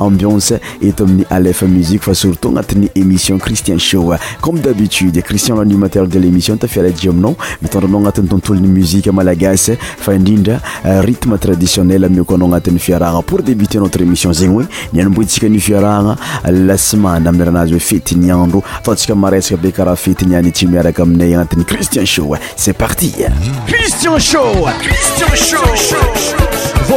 ainseeamin'ylef musi fa surtout anati'ny émission cristien sho comme dabitude cristian animateur de l'émissiontafialaji aminao mitndrnao anat'ytontolony musie malagasy faindrindra euh, rytme traditionnel mikoanao anati'y fiarahana pour débuter notre émission zegny oe nianimbotsika ny fiarahana lasemaneamiranazy oe fetiniandro atantsikamaresaka be karahafetyniantsy miaraka aminay anati'y cristien show ce partii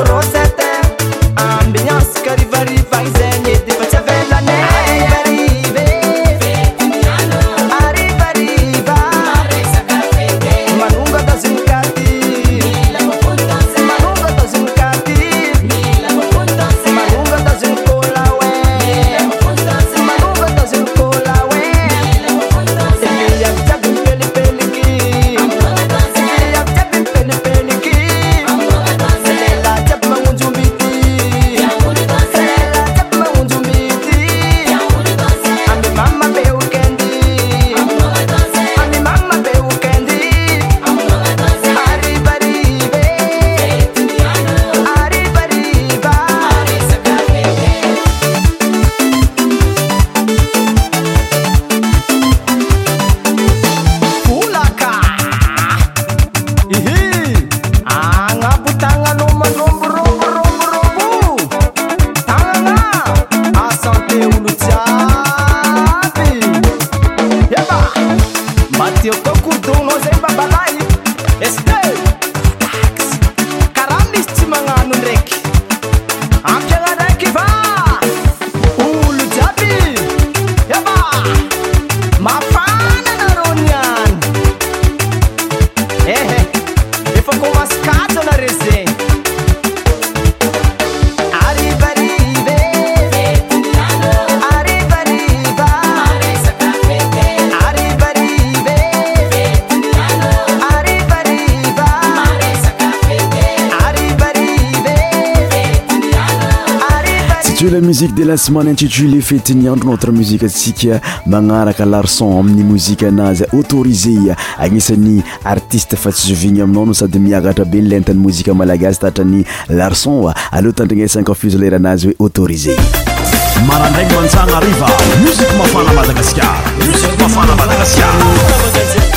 rosa mana aintitule feti ny andro notre muzika tsyka magnaraka larson amin'ny mozika anazy autorizea agnisan'ny artiste fa tsysovigny aminao no sady miakatra be nylentany mozika malagasy tatrany larçon aleoa tandragna sanka fiseler anazy hoe autorize marandrany mansana arriva mosik mafanamadagaskarmik mafana madagaskara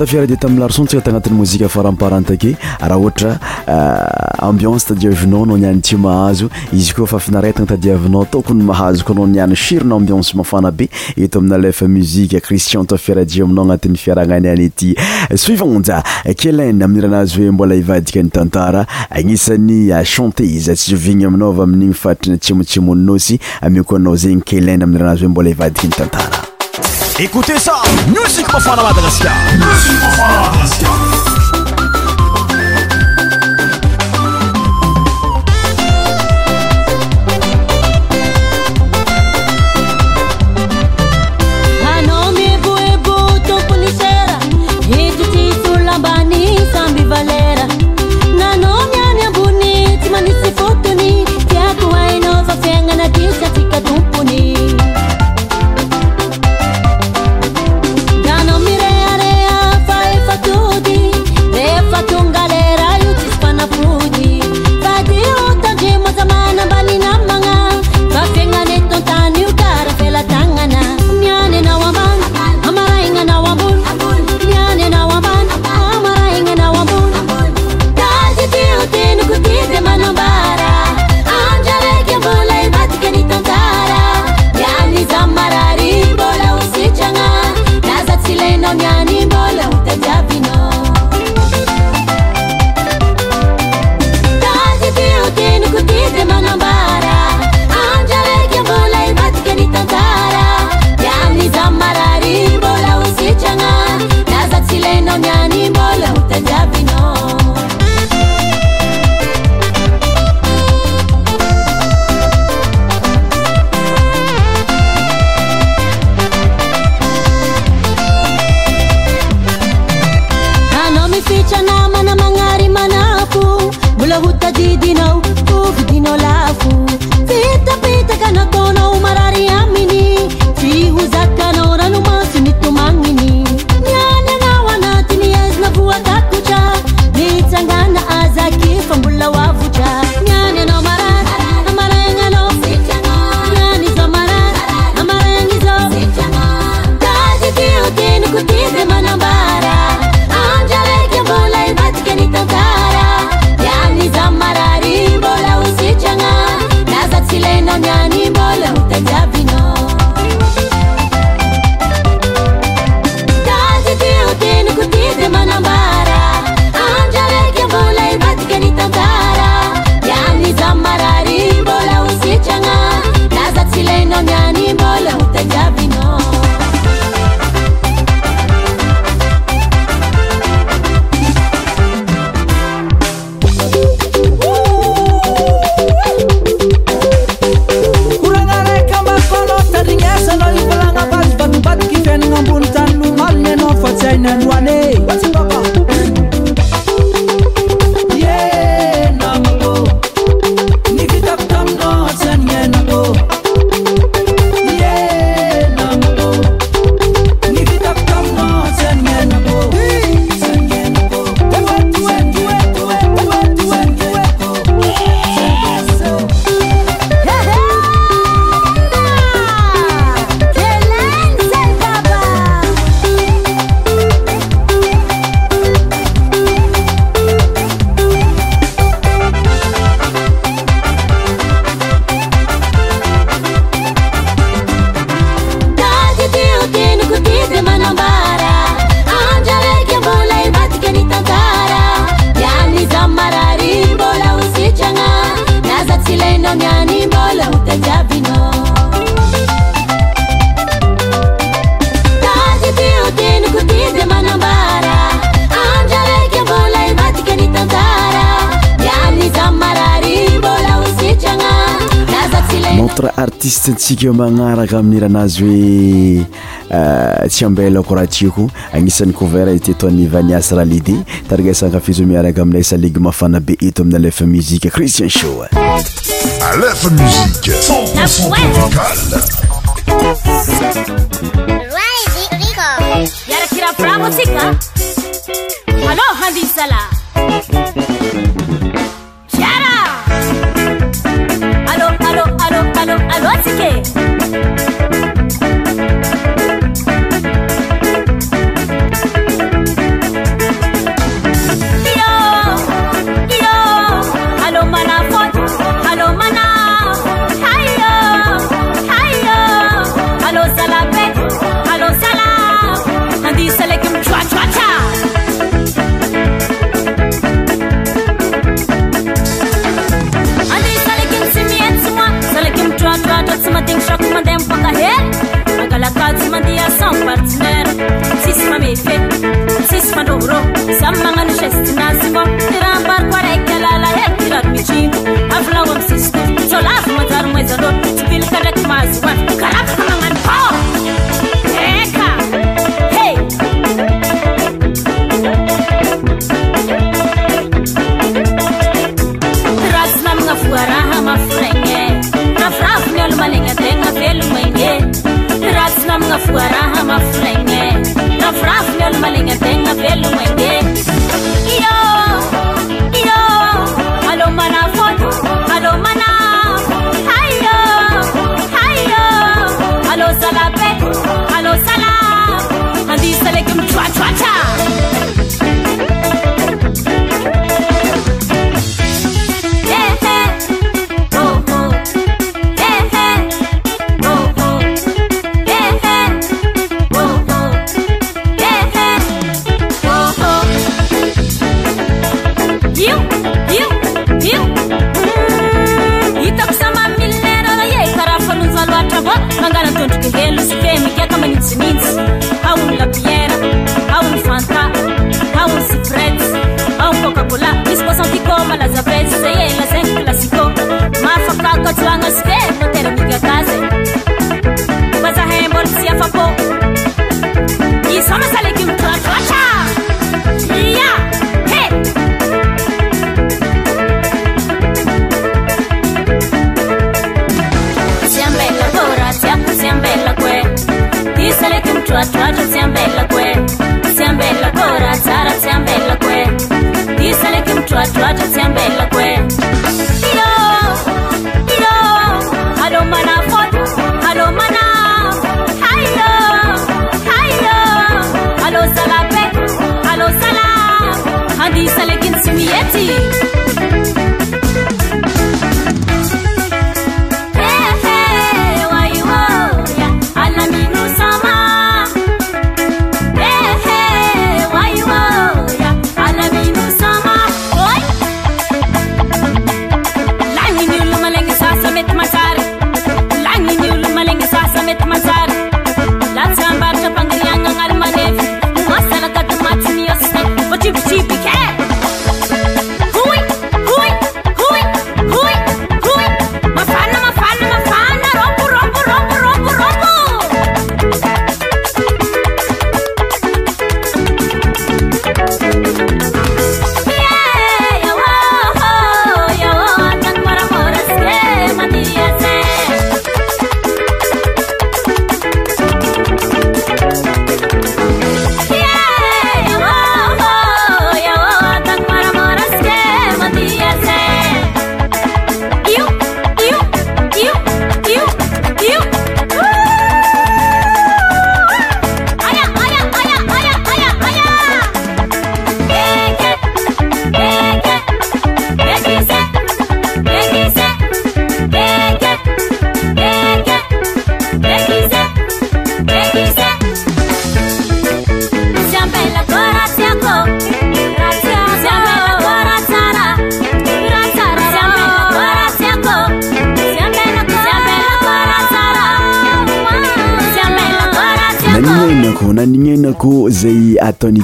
tafiaradi tamiy larsontsika tanati'y mozifraparatake rahambineiaihazzyffiaanaitkonyhazo eh, ko na nian fironaambience mafana be eto aminalefa muzika cristian tafiaradi aminao agnatin'ny fiarananyanyty sivaja keln aminyranazy oe mbola ivadika ny tantara anisany eh, chanté ziny amina ami'iny atrina imotsimseoa zenyel amranazy oe mbola ivadika n tantara Écoutez ça, musique pour de Madagascar. Musique pour de Madagascar. raha artisteantsika manaraka amin'ny irahanazy hoe euh, tsy ambelakoraha tiako agnisan'ny kouverti ataon'ny vaniasy raha lidi tarigasakafizo miaraka aminay salegy mafana be eto ami'ny alefa muzike christian shaam Allô, allô, c'est emkôka hey agalakazy mandia san partenaire tsisy maméfe sis mandorô zay magnano cestinazimô yranparkarakyalala hey tirar mitino avlaasisy kisolava majary mizandor bilkandraky mazia karakkamaano arahamafnaa afrafnyl malanateabelomee alômanfôo aôman alôsaa alôsal andysalaky miaata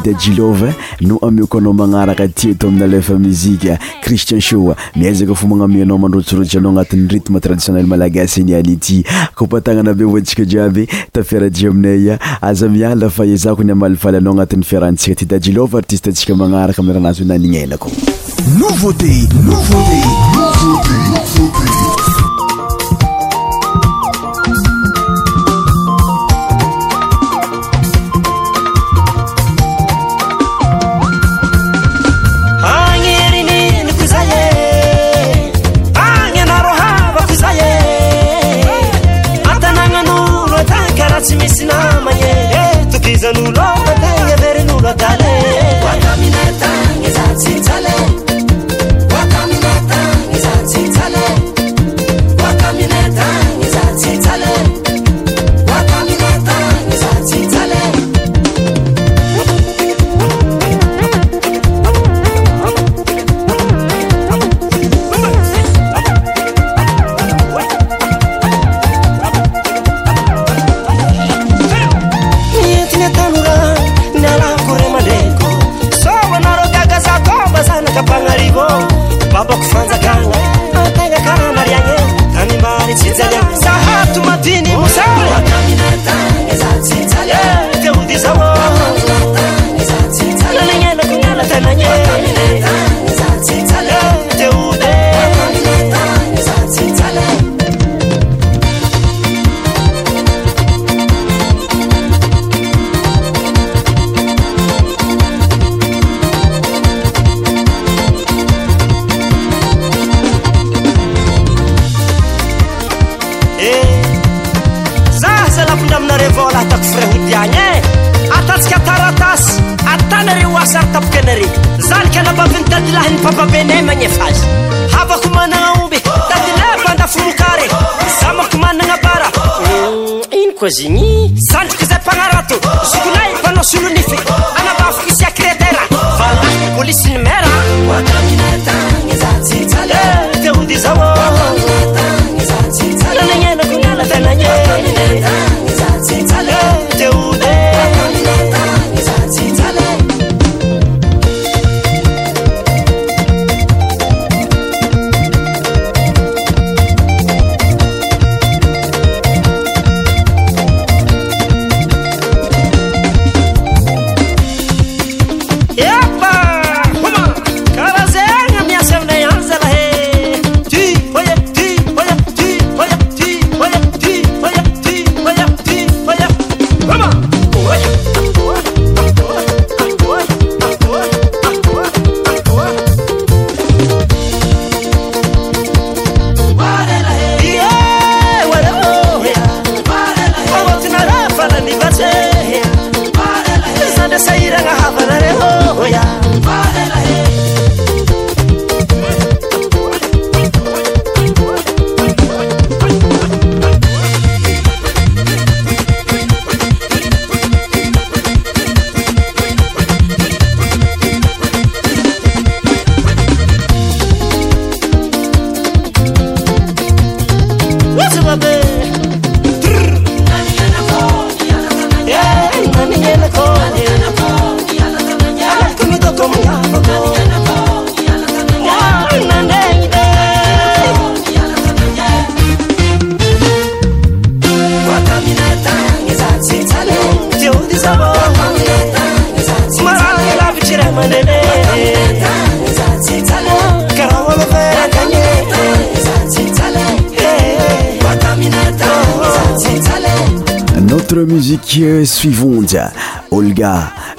dajilov no amioko anao magnaraka ty ato amin alefa mizika cristian shoa miaizaka fo magnami anao mandrotsirotry anao agnatin'ny ritme traditionel malagasy ni any ity kopatagnana be voantsika djiaby tafiarady aminaya aza miala fa ezako ny amalifaly anao agnatin'ny fiarantsika ty dajilova artistetsika magnaraka ami rahanazy hoe naninanako novate nt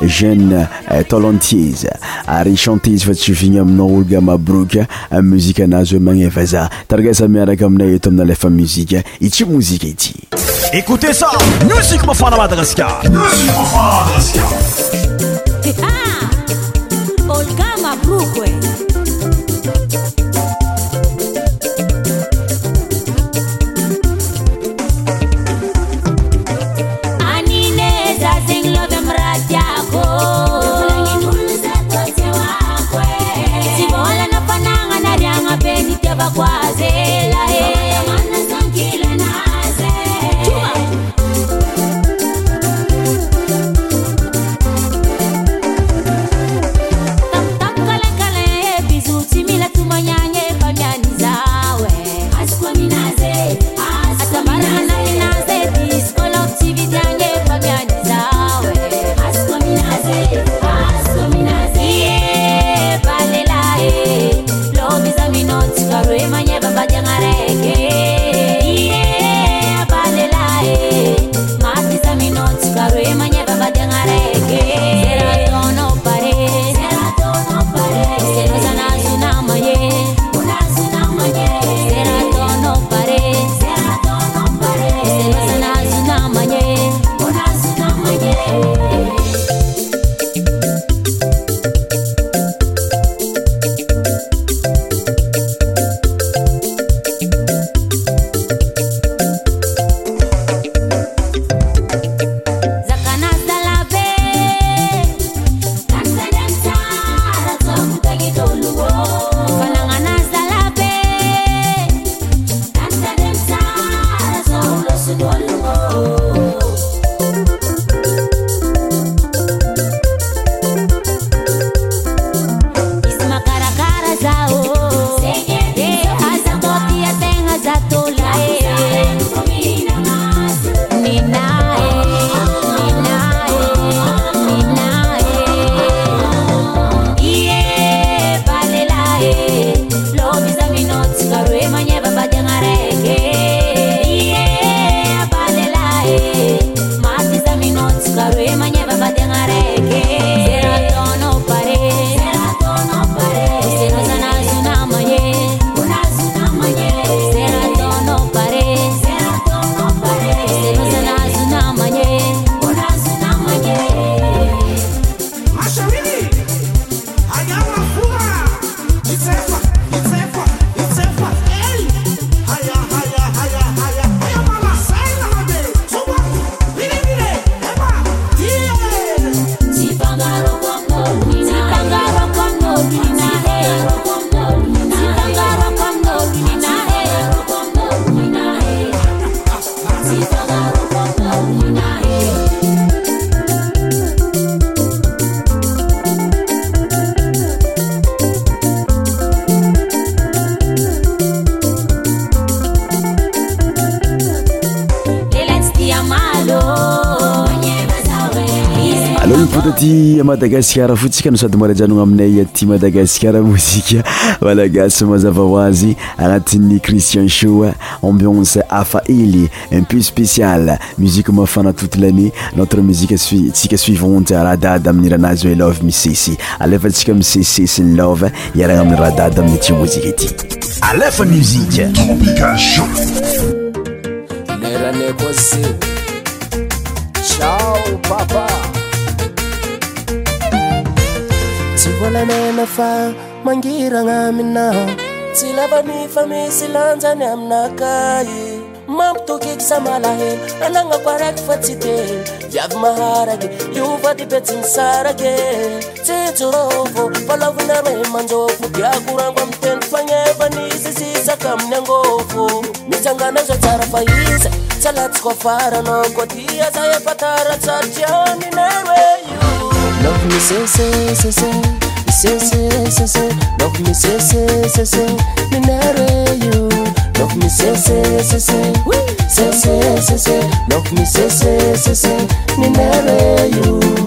jene euh, tolentiers ary chante izy fa tsy vigny aminao olo ga mabroka euh, muzika anazy hoe magneva za taragaza miaraka amina eto amina lefa muzika i tsy mozika ity écoutez sa musike mafana madagaskar musik mfaamadagaska madagasikara fo tsika no sady molajanono aminay ti madagasikara mozika malagasy mazava hoazy anatin'ny cristian sho ambionc afa ely unpu spéial musike mafana toto lané notre musike tsika suivonjy rahadady ami'y ranazy elo misesy alefatsika miseses l iarana amiy raha dady amiytimozik ty volanana fa mangiragnaamina tsy labanyfa misy lanjany aminakay e. mampitokiky samalahea anagnako araiky fa tsy te iavy aharaky ioadybetsy misaake tsyjoroô falavinara manjofo diakorago aytenyfanevanszisaka amin'ny angôfo misangan za sarafa iatsyalatykofaanao ko ia za afatarasary aninar io ovni sese sese love me sese sese me nare you love me sese sese sese sese love me sese sese me nare you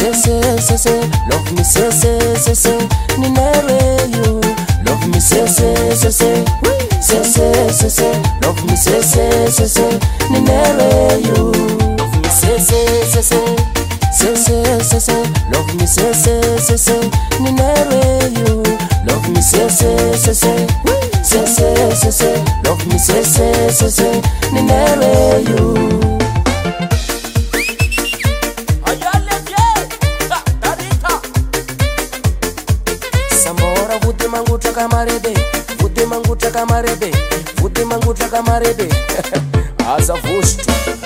sese sese love me sese sese ninere you love me sese sese sese sese love me sese sese ninere you love me sese sese sese sese love me sese sese ninere you love me sese sese sese sese love me sese sese ninere you avulso.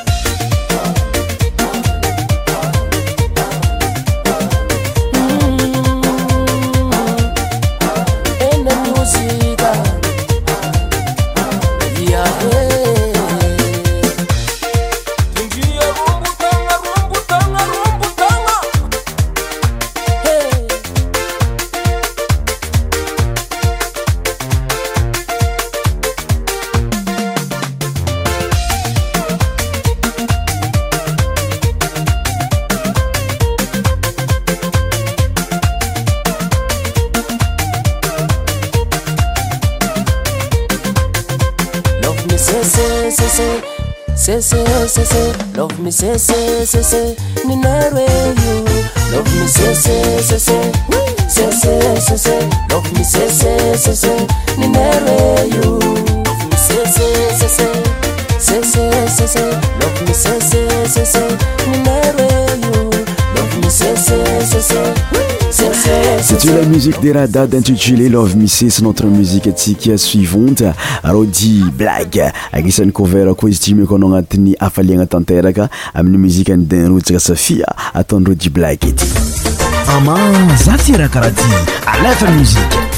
Love me say say say say me you. Love me say say say say say say say say. Love me say say say say me you. satsioa la musique de raha dady intitulé love misesy notre musique atsika suivonte rodi blag anisan'ny couvert koa izy timeko anao agnatin'ny afaliagna tanteraka amin'ny muzike any denrotsika safia ataon'ny rodi blag ety ama za tyraha karaha ty alete musiqe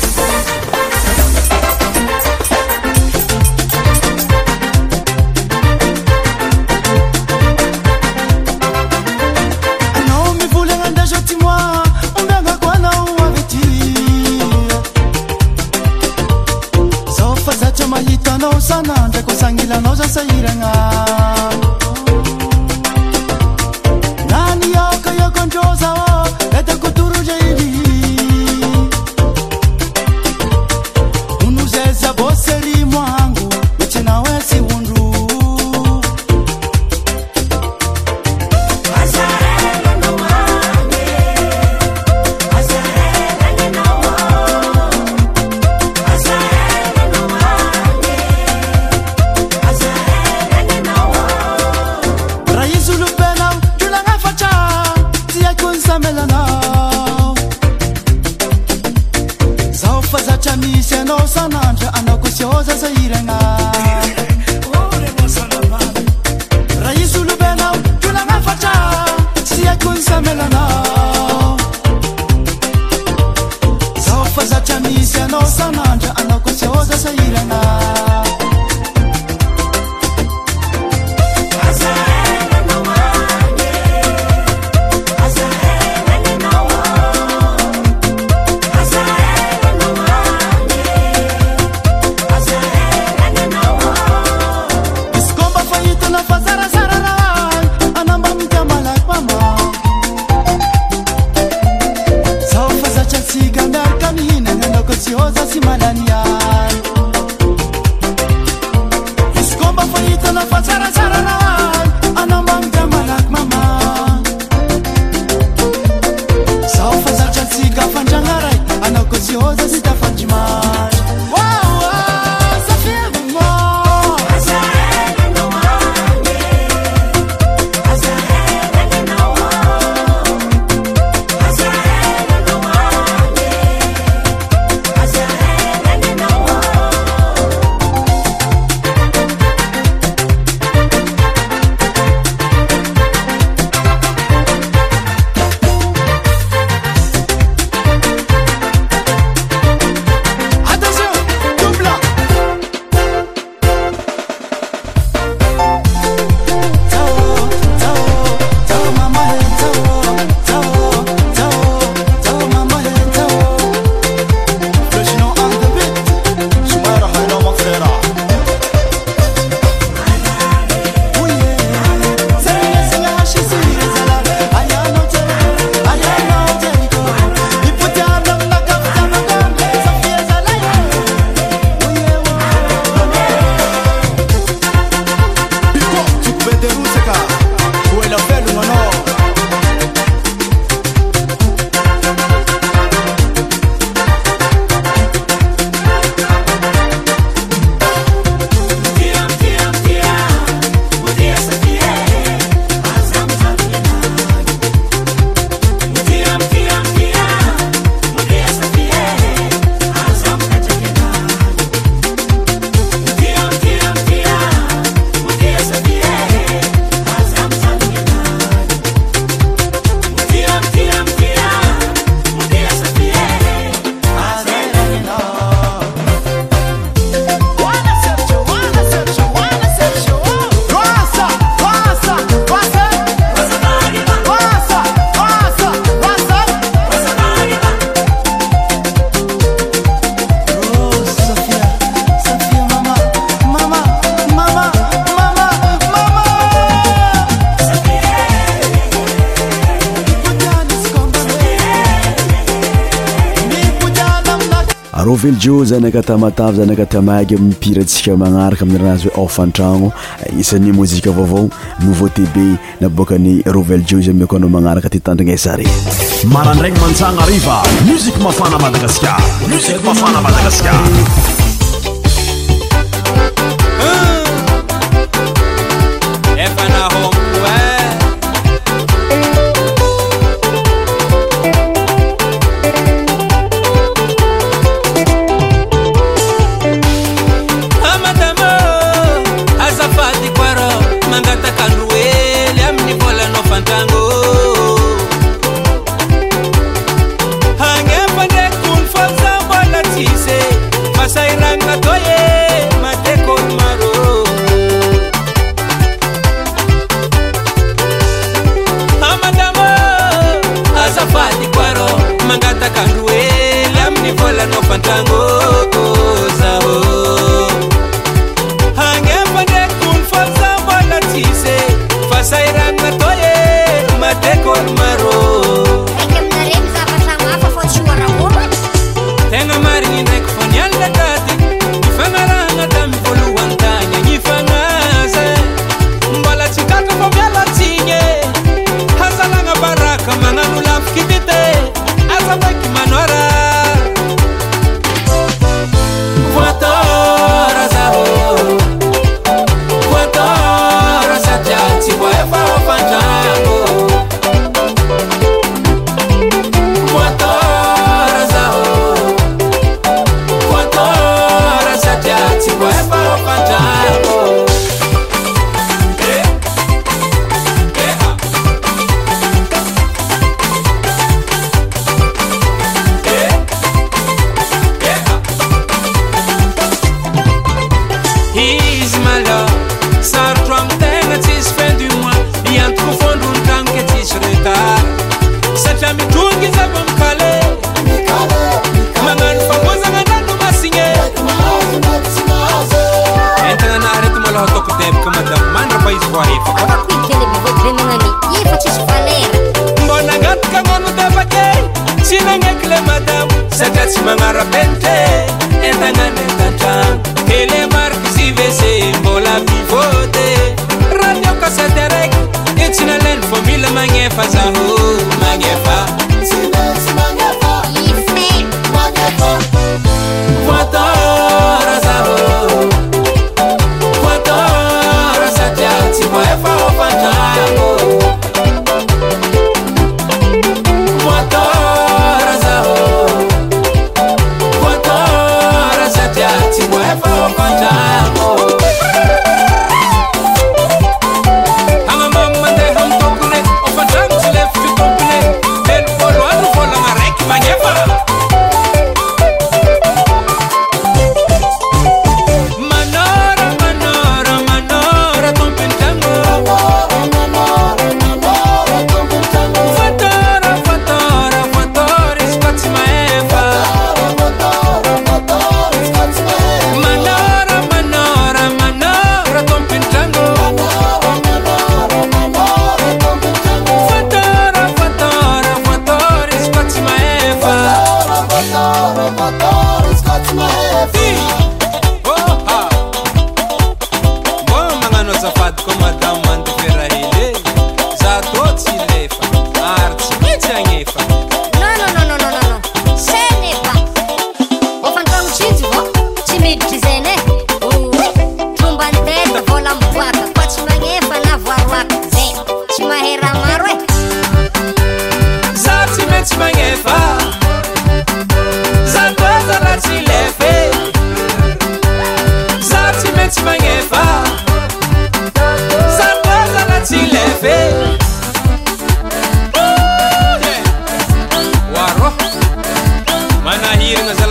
上那着按到过笑在色一人啊 zanaka atamatavy zanaka tiamahagy mipirantsika magnaraka amin'y razy hoe aofantragno nisan'ny mozika avaovao nouveau tb na bokany rovel jo izy amikoanao magnaraka ty tandrigna isareny marandragny mansana ariva muzika mafana madagasikar musik mafana madagasikar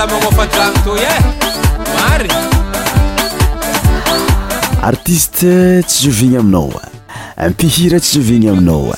manofaano toy e mary artiste tsy zovigny aminaoa mpihira tsy zovigny aminaoa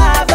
alive.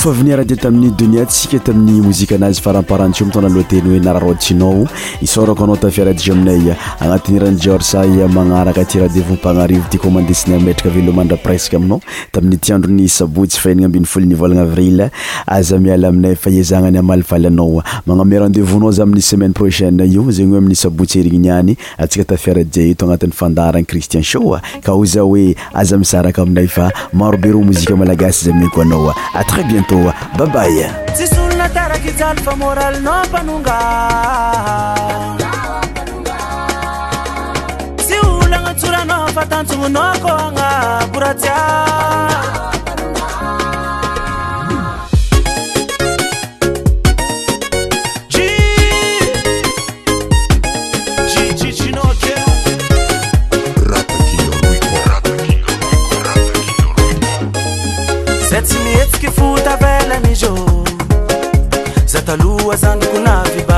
favinira di taminy deni tsika taminy mozikaanazy fraparatmina eyeaôa ôanao aara iaynaaa tbabaia tsisolona tiaraka ijaly fa moralinao mpanonga tsy olagna tsoranao fatanjomonao ko agnaboraia ج زتلوو زنكoناف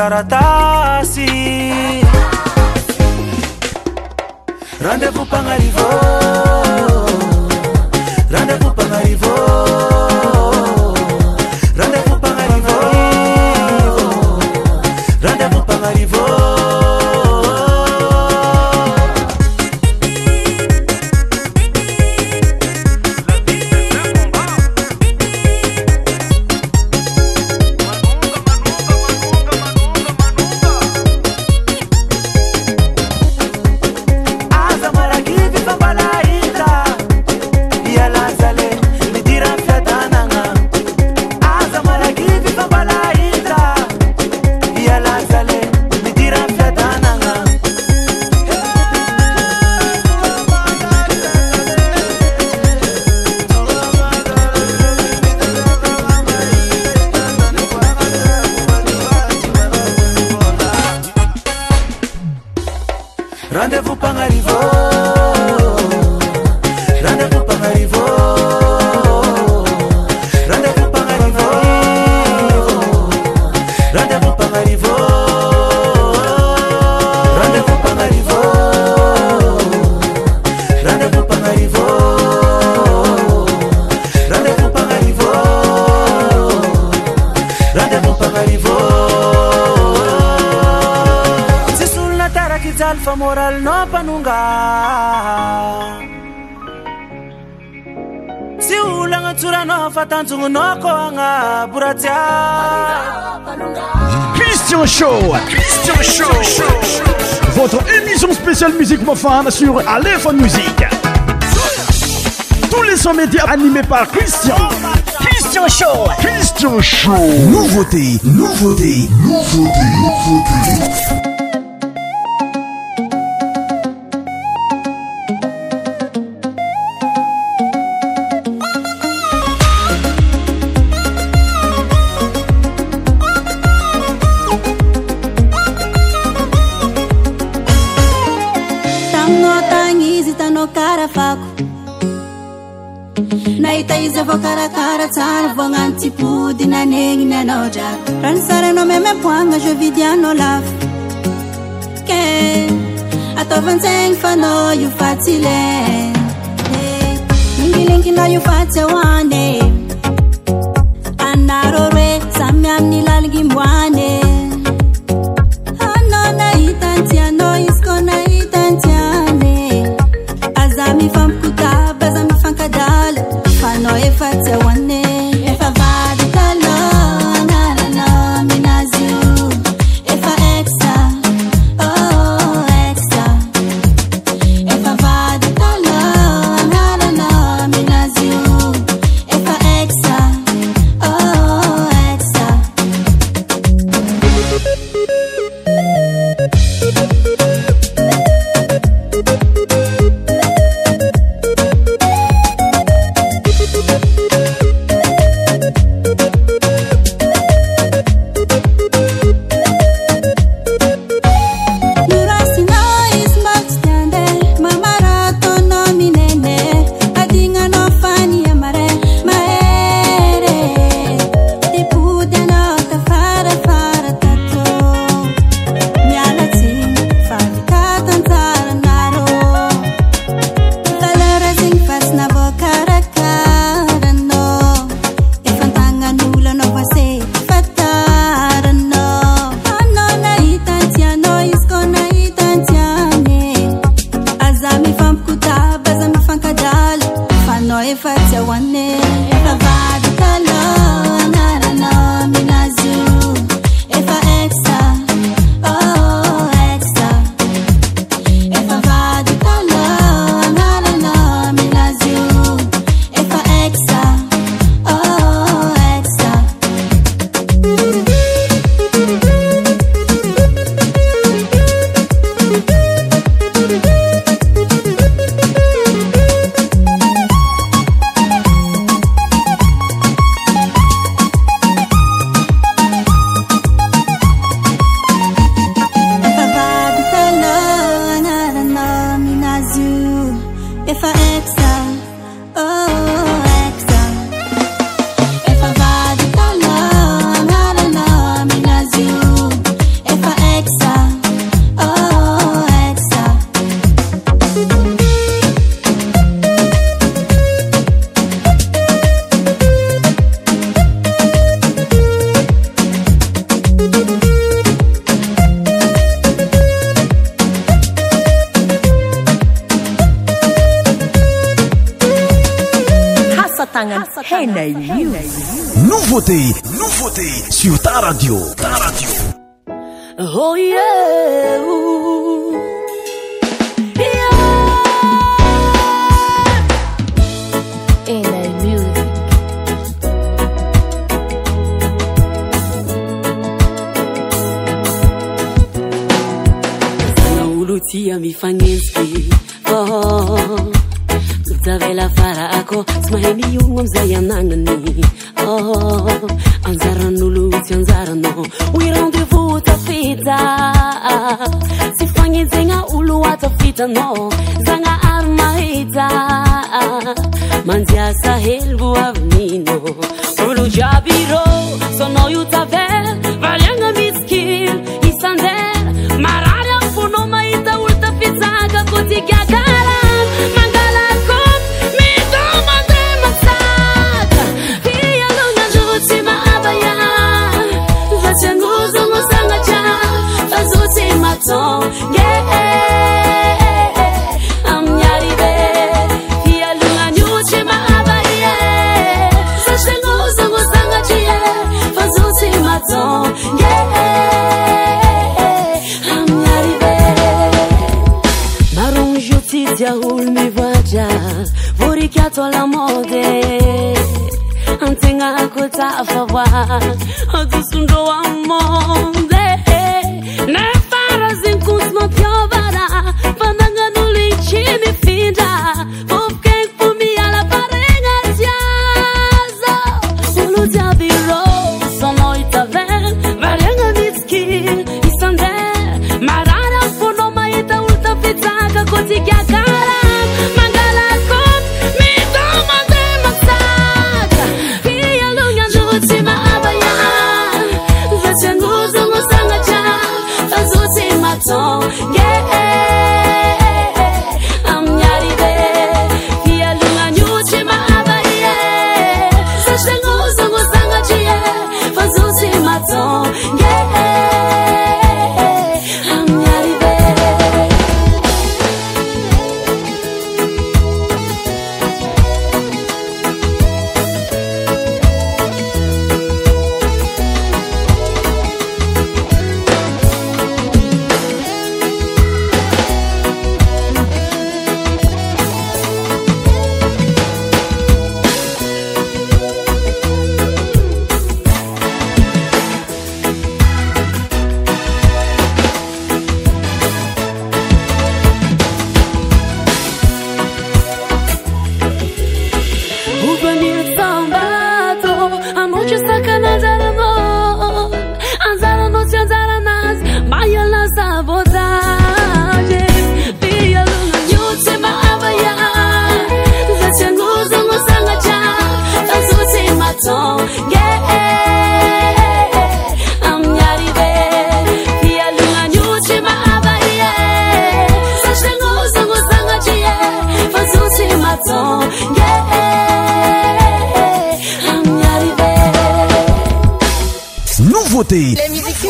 taratara sur Aléphone Music. Tous les 100 médias animés par Christian. Christian Show. Christian Show. Nouveauté, nouveauté, nouveauté, nouveauté. sara vognanotypodynanegnynanao dray ranysarainao memaboagna jevidiana lafa ke atfantsegny fana iofatsyle ingilinkyna iofatsy oany anarô roe sa miaminylalgiboa I've kwa kwa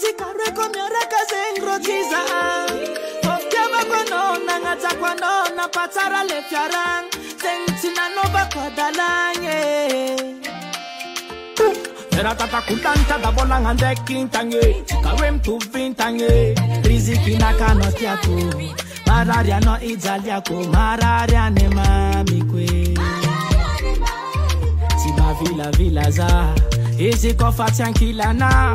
tsikareko miarakazengrotsiza ovtiavako nonangatsakwa nona patsara lefiarang tsengtsinano bakwadalanye tata kulanta da bola ngande kintange Kawem tu vintange Riziki na no tiako Malaria no idzaliako Malaria ne mami kwe Tiba vila vila za Izi kofa tiankilana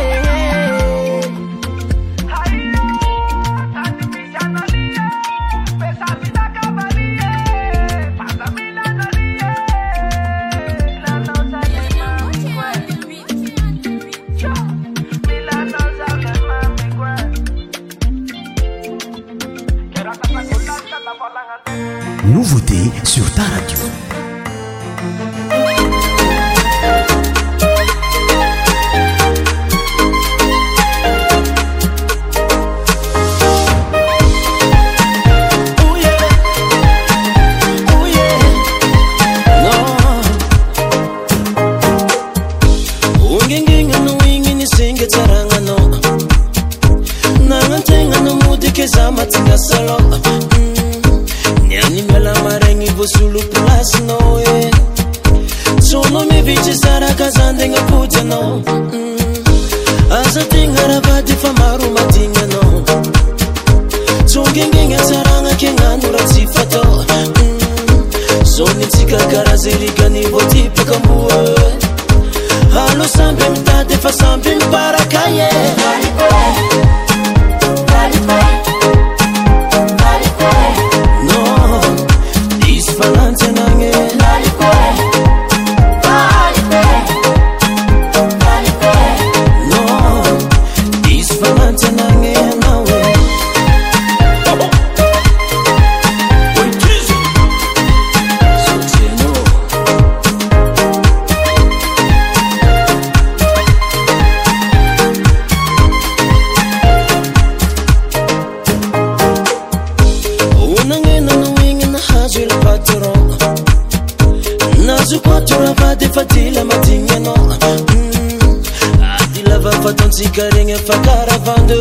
Foutez sur ta radio. soloplasinao e sono mivitsy saraka zandegna kojyanao mm. azategna rabady efa maro madignanao tsongengegny asaragna keagnano ra tsi fatao mm. zonyntsika karahaza rigany motipakamboe alo sampy mitady efa sampy miparakay ek Fa caravana